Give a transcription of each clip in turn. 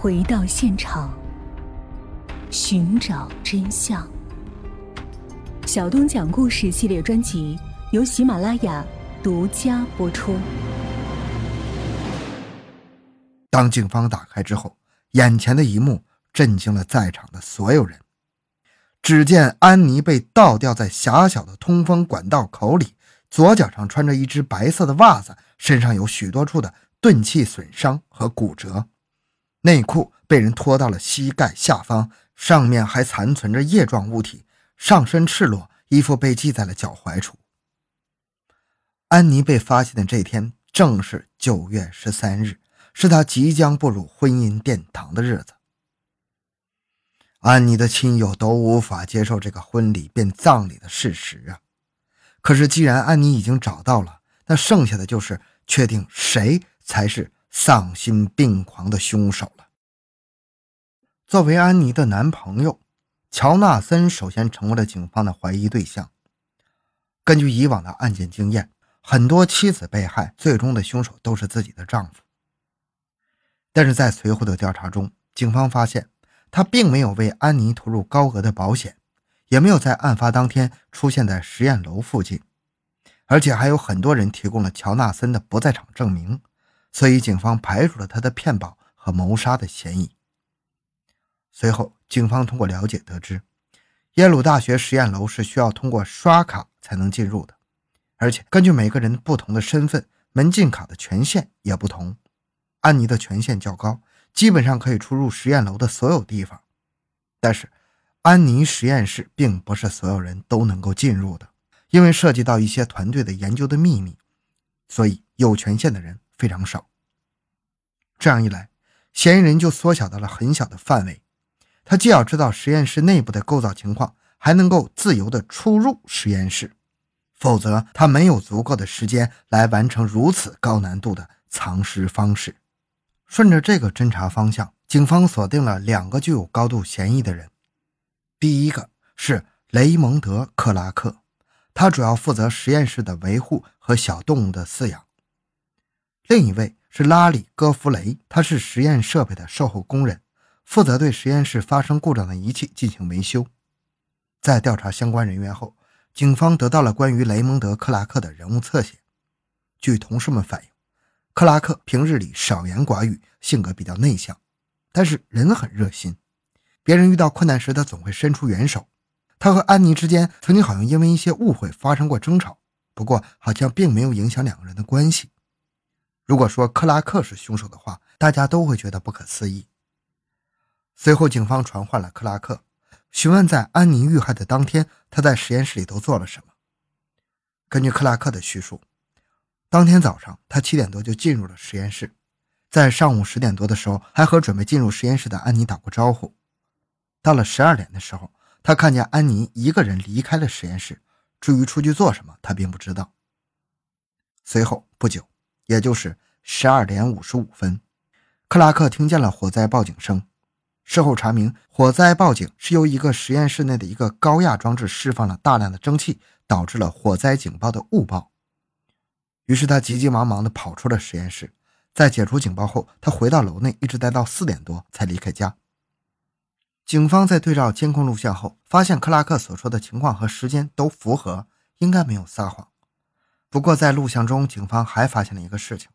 回到现场，寻找真相。小东讲故事系列专辑由喜马拉雅独家播出。当警方打开之后，眼前的一幕震惊了在场的所有人。只见安妮被倒吊在狭小的通风管道口里，左脚上穿着一只白色的袜子，身上有许多处的钝器损伤和骨折，内裤被人拖到了膝盖下方，上面还残存着液状物体，上身赤裸，衣服被系在了脚踝处。安妮被发现的这天正是九月十三日，是她即将步入婚姻殿堂的日子。安妮的亲友都无法接受这个婚礼变葬礼的事实啊！可是，既然安妮已经找到了，那剩下的就是确定谁才是丧心病狂的凶手了。作为安妮的男朋友，乔纳森首先成为了警方的怀疑对象。根据以往的案件经验，很多妻子被害，最终的凶手都是自己的丈夫。但是在随后的调查中，警方发现。他并没有为安妮投入高额的保险，也没有在案发当天出现在实验楼附近，而且还有很多人提供了乔纳森的不在场证明，所以警方排除了他的骗保和谋杀的嫌疑。随后，警方通过了解得知，耶鲁大学实验楼是需要通过刷卡才能进入的，而且根据每个人不同的身份，门禁卡的权限也不同。安妮的权限较高。基本上可以出入实验楼的所有地方，但是安妮实验室并不是所有人都能够进入的，因为涉及到一些团队的研究的秘密，所以有权限的人非常少。这样一来，嫌疑人就缩小到了很小的范围，他既要知道实验室内部的构造情况，还能够自由的出入实验室，否则他没有足够的时间来完成如此高难度的藏尸方式。顺着这个侦查方向，警方锁定了两个具有高度嫌疑的人。第一个是雷蒙德·克拉克，他主要负责实验室的维护和小动物的饲养；另一位是拉里·戈弗雷，他是实验设备的售后工人，负责对实验室发生故障的仪器进行维修。在调查相关人员后，警方得到了关于雷蒙德·克拉克的人物侧写。据同事们反映。克拉克平日里少言寡语，性格比较内向，但是人很热心。别人遇到困难时，他总会伸出援手。他和安妮之间曾经好像因为一些误会发生过争吵，不过好像并没有影响两个人的关系。如果说克拉克是凶手的话，大家都会觉得不可思议。随后，警方传唤了克拉克，询问在安妮遇害的当天他在实验室里都做了什么。根据克拉克的叙述。当天早上，他七点多就进入了实验室，在上午十点多的时候，还和准备进入实验室的安妮打过招呼。到了十二点的时候，他看见安妮一个人离开了实验室，至于出去做什么，他并不知道。随后不久，也就是十二点五十五分，克拉克听见了火灾报警声。事后查明，火灾报警是由一个实验室内的一个高压装置释放了大量的蒸汽，导致了火灾警报的误报。于是他急急忙忙地跑出了实验室，在解除警报后，他回到楼内，一直待到四点多才离开家。警方在对照监控录像后，发现克拉克所说的情况和时间都符合，应该没有撒谎。不过在录像中，警方还发现了一个事情，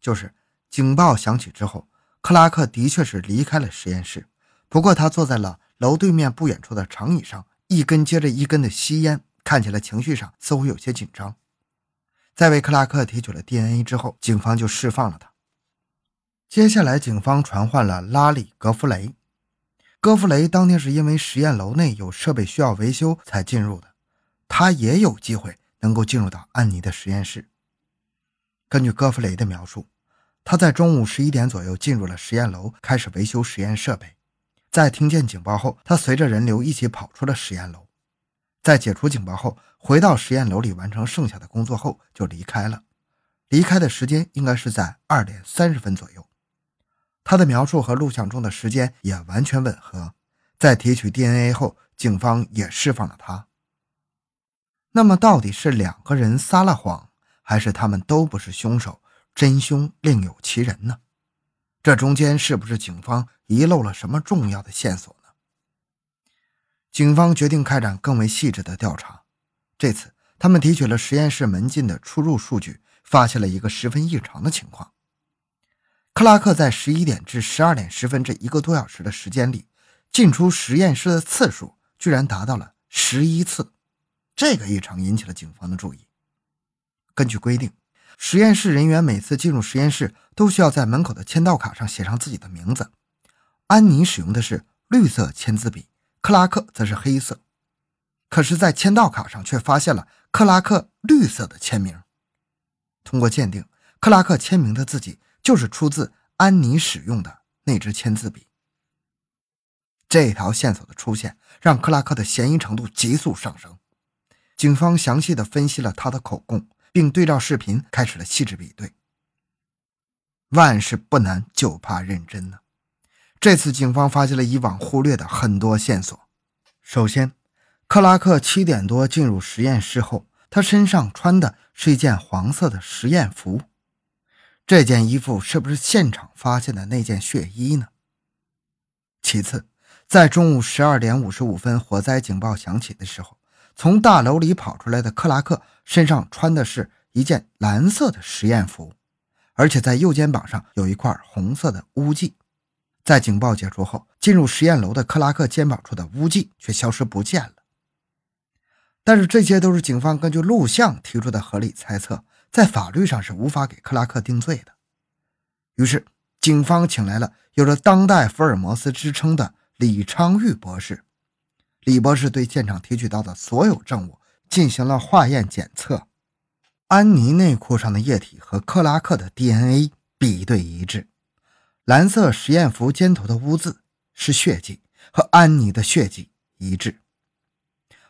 就是警报响起之后，克拉克的确是离开了实验室，不过他坐在了楼对面不远处的长椅上，一根接着一根的吸烟，看起来情绪上似乎有些紧张。在为克拉克提取了 DNA 之后，警方就释放了他。接下来，警方传唤了拉里·格弗雷。戈弗雷当天是因为实验楼内有设备需要维修才进入的，他也有机会能够进入到安妮的实验室。根据戈弗雷的描述，他在中午十一点左右进入了实验楼，开始维修实验设备。在听见警报后，他随着人流一起跑出了实验楼。在解除警报后，回到实验楼里完成剩下的工作后就离开了。离开的时间应该是在二点三十分左右。他的描述和录像中的时间也完全吻合。在提取 DNA 后，警方也释放了他。那么，到底是两个人撒了谎，还是他们都不是凶手，真凶另有其人呢？这中间是不是警方遗漏了什么重要的线索呢？警方决定开展更为细致的调查。这次，他们提取了实验室门禁的出入数据，发现了一个十分异常的情况：克拉克在十一点至十二点十分这一个多小时的时间里，进出实验室的次数居然达到了十一次。这个异常引起了警方的注意。根据规定。实验室人员每次进入实验室都需要在门口的签到卡上写上自己的名字。安妮使用的是绿色签字笔，克拉克则是黑色。可是，在签到卡上却发现了克拉克绿色的签名。通过鉴定，克拉克签名的字迹就是出自安妮使用的那支签字笔。这条线索的出现，让克拉克的嫌疑程度急速上升。警方详细的分析了他的口供。并对照视频开始了细致比对。万事不难，就怕认真呢。这次警方发现了以往忽略的很多线索。首先，克拉克七点多进入实验室后，他身上穿的是一件黄色的实验服。这件衣服是不是现场发现的那件血衣呢？其次，在中午十二点五十五分火灾警报响起的时候。从大楼里跑出来的克拉克身上穿的是一件蓝色的实验服，而且在右肩膀上有一块红色的污迹。在警报解除后，进入实验楼的克拉克肩膀处的污迹却消失不见了。但是这些都是警方根据录像提出的合理猜测，在法律上是无法给克拉克定罪的。于是，警方请来了有着“当代福尔摩斯”之称的李昌钰博士。李博士对现场提取到的所有证物进行了化验检测，安妮内裤上的液体和克拉克的 DNA 比对一致，蓝色实验服肩头的污渍是血迹，和安妮的血迹一致。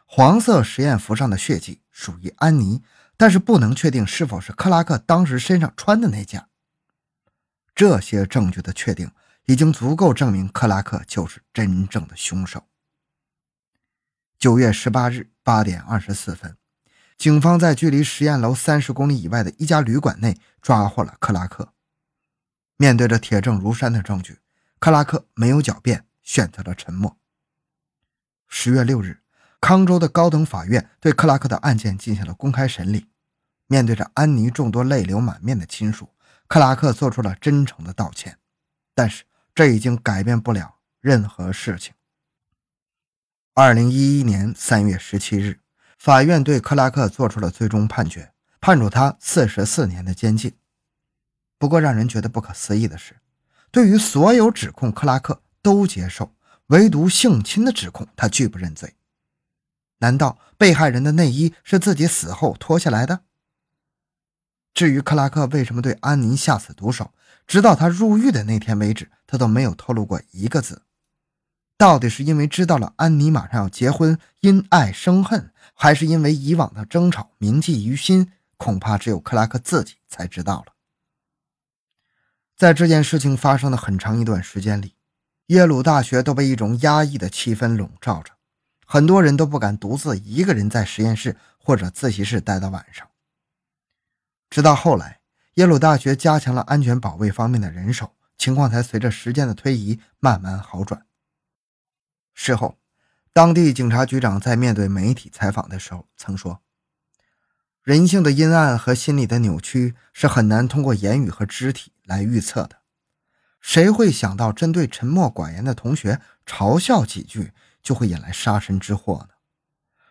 黄色实验服上的血迹属于安妮，但是不能确定是否是克拉克当时身上穿的那件。这些证据的确定已经足够证明克拉克就是真正的凶手。九月十八日八点二十四分，警方在距离实验楼三十公里以外的一家旅馆内抓获了克拉克。面对着铁证如山的证据，克拉克没有狡辩，选择了沉默。十月六日，康州的高等法院对克拉克的案件进行了公开审理。面对着安妮众多泪流满面的亲属，克拉克做出了真诚的道歉，但是这已经改变不了任何事情。二零一一年三月十七日，法院对克拉克做出了最终判决，判处他四十四年的监禁。不过，让人觉得不可思议的是，对于所有指控，克拉克都接受，唯独性侵的指控，他拒不认罪。难道被害人的内衣是自己死后脱下来的？至于克拉克为什么对安妮下此毒手，直到他入狱的那天为止，他都没有透露过一个字。到底是因为知道了安妮马上要结婚，因爱生恨，还是因为以往的争吵铭记于心？恐怕只有克拉克自己才知道了。在这件事情发生的很长一段时间里，耶鲁大学都被一种压抑的气氛笼罩着，很多人都不敢独自一个人在实验室或者自习室待到晚上。直到后来，耶鲁大学加强了安全保卫方面的人手，情况才随着时间的推移慢慢好转。事后，当地警察局长在面对媒体采访的时候曾说：“人性的阴暗和心理的扭曲是很难通过言语和肢体来预测的。谁会想到，针对沉默寡言的同学嘲笑几句，就会引来杀身之祸呢？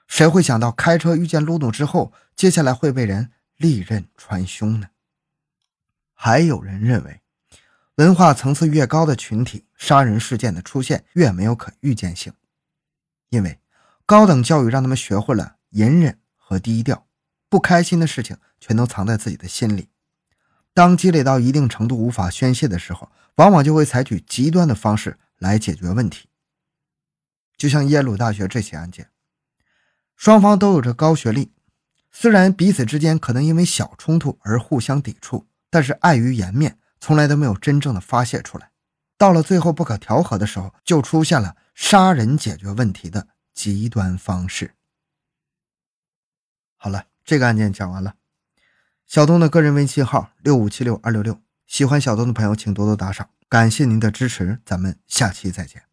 谁会想到，开车遇见路怒之后，接下来会被人利刃穿胸呢？”还有人认为。文化层次越高的群体，杀人事件的出现越没有可预见性，因为高等教育让他们学会了隐忍和低调，不开心的事情全都藏在自己的心里。当积累到一定程度无法宣泄的时候，往往就会采取极端的方式来解决问题。就像耶鲁大学这起案件，双方都有着高学历，虽然彼此之间可能因为小冲突而互相抵触，但是碍于颜面。从来都没有真正的发泄出来，到了最后不可调和的时候，就出现了杀人解决问题的极端方式。好了，这个案件讲完了。小东的个人微信号六五七六二六六，喜欢小东的朋友请多多打赏。感谢您的支持，咱们下期再见。